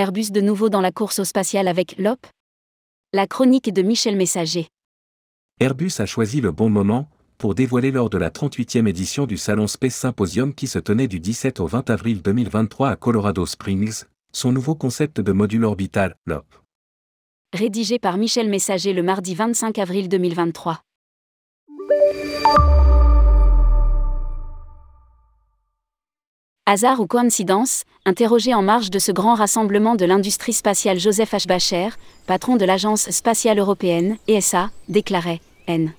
Airbus de nouveau dans la course au spatial avec l'OP La chronique de Michel Messager. Airbus a choisi le bon moment pour dévoiler lors de la 38e édition du Salon Space Symposium qui se tenait du 17 au 20 avril 2023 à Colorado Springs, son nouveau concept de module orbital, l'OP. Rédigé par Michel Messager le mardi 25 avril 2023. Hasard ou coïncidence, interrogé en marge de ce grand rassemblement de l'industrie spatiale Joseph H. Bacher, patron de l'Agence spatiale européenne, ESA, déclarait N.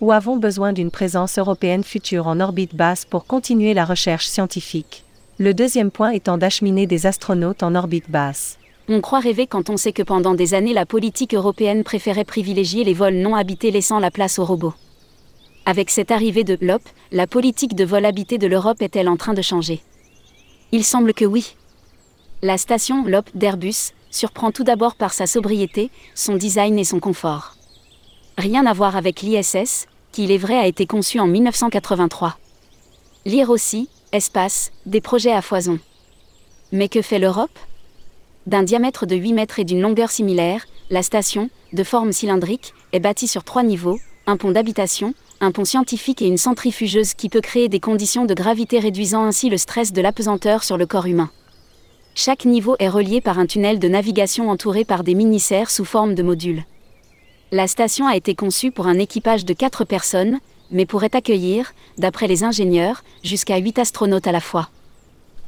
Où avons besoin d'une présence européenne future en orbite basse pour continuer la recherche scientifique? Le deuxième point étant d'acheminer des astronautes en orbite basse. On croit rêver quand on sait que pendant des années la politique européenne préférait privilégier les vols non habités laissant la place aux robots. Avec cette arrivée de l'OP, la politique de vol habité de l'Europe est-elle en train de changer? Il semble que oui. La station LOP d'Airbus surprend tout d'abord par sa sobriété, son design et son confort. Rien à voir avec l'ISS, qui il est vrai a été conçu en 1983. Lire aussi, espace, des projets à foison. Mais que fait l'Europe? D'un diamètre de 8 mètres et d'une longueur similaire, la station, de forme cylindrique, est bâtie sur trois niveaux, un pont d'habitation, un pont scientifique et une centrifugeuse qui peut créer des conditions de gravité réduisant ainsi le stress de l'apesanteur sur le corps humain. Chaque niveau est relié par un tunnel de navigation entouré par des mini-serres sous forme de modules. La station a été conçue pour un équipage de 4 personnes, mais pourrait accueillir, d'après les ingénieurs, jusqu'à 8 astronautes à la fois.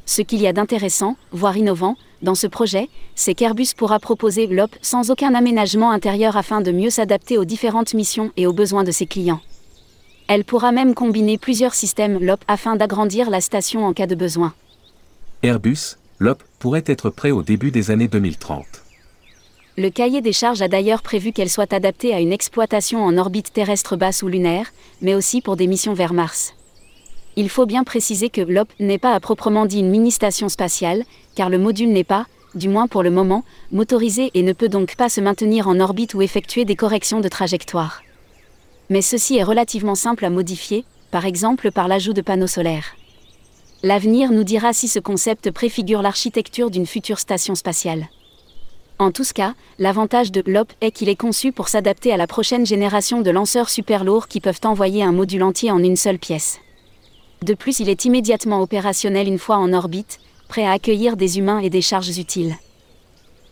Ce qu'il y a d'intéressant, voire innovant, dans ce projet, c'est qu'Airbus pourra proposer l'OP sans aucun aménagement intérieur afin de mieux s'adapter aux différentes missions et aux besoins de ses clients. Elle pourra même combiner plusieurs systèmes LOP afin d'agrandir la station en cas de besoin. Airbus, LOP, pourrait être prêt au début des années 2030. Le cahier des charges a d'ailleurs prévu qu'elle soit adaptée à une exploitation en orbite terrestre basse ou lunaire, mais aussi pour des missions vers Mars. Il faut bien préciser que LOP n'est pas à proprement dit une mini-station spatiale, car le module n'est pas, du moins pour le moment, motorisé et ne peut donc pas se maintenir en orbite ou effectuer des corrections de trajectoire mais ceci est relativement simple à modifier, par exemple par l'ajout de panneaux solaires. L'avenir nous dira si ce concept préfigure l'architecture d'une future station spatiale. En tout cas, l'avantage de l'OP est qu'il est conçu pour s'adapter à la prochaine génération de lanceurs super lourds qui peuvent envoyer un module entier en une seule pièce. De plus, il est immédiatement opérationnel une fois en orbite, prêt à accueillir des humains et des charges utiles.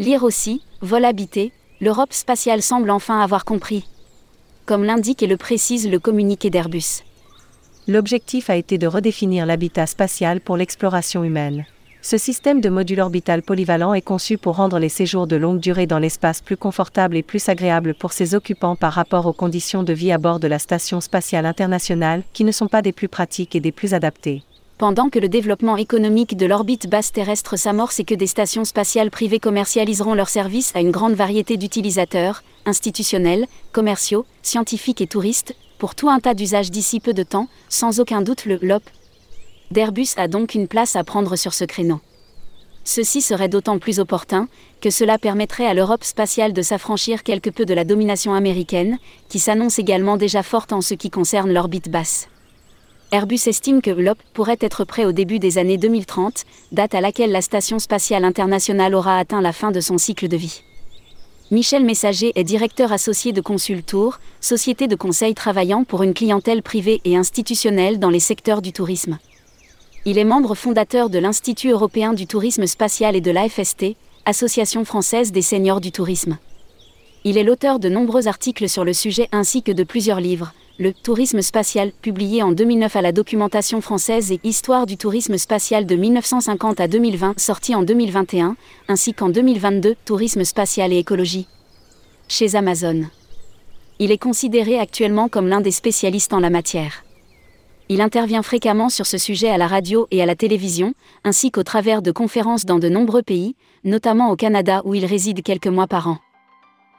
Lire aussi, vol habité, l'Europe spatiale semble enfin avoir compris, comme l'indique et le précise le communiqué d'Airbus. L'objectif a été de redéfinir l'habitat spatial pour l'exploration humaine. Ce système de module orbital polyvalent est conçu pour rendre les séjours de longue durée dans l'espace plus confortables et plus agréables pour ses occupants par rapport aux conditions de vie à bord de la Station spatiale internationale, qui ne sont pas des plus pratiques et des plus adaptées pendant que le développement économique de l'orbite basse terrestre s'amorce et que des stations spatiales privées commercialiseront leurs services à une grande variété d'utilisateurs, institutionnels, commerciaux, scientifiques et touristes, pour tout un tas d'usages d'ici peu de temps, sans aucun doute le LOP d'Airbus a donc une place à prendre sur ce créneau. Ceci serait d'autant plus opportun que cela permettrait à l'Europe spatiale de s'affranchir quelque peu de la domination américaine, qui s'annonce également déjà forte en ce qui concerne l'orbite basse. Airbus estime que l'OP pourrait être prêt au début des années 2030, date à laquelle la Station spatiale internationale aura atteint la fin de son cycle de vie. Michel Messager est directeur associé de Consultour, société de conseil travaillant pour une clientèle privée et institutionnelle dans les secteurs du tourisme. Il est membre fondateur de l'Institut européen du tourisme spatial et de l'AFST, Association française des seniors du tourisme. Il est l'auteur de nombreux articles sur le sujet ainsi que de plusieurs livres, le tourisme spatial, publié en 2009 à la documentation française et Histoire du tourisme spatial de 1950 à 2020, sorti en 2021, ainsi qu'en 2022, Tourisme spatial et écologie. Chez Amazon. Il est considéré actuellement comme l'un des spécialistes en la matière. Il intervient fréquemment sur ce sujet à la radio et à la télévision, ainsi qu'au travers de conférences dans de nombreux pays, notamment au Canada où il réside quelques mois par an.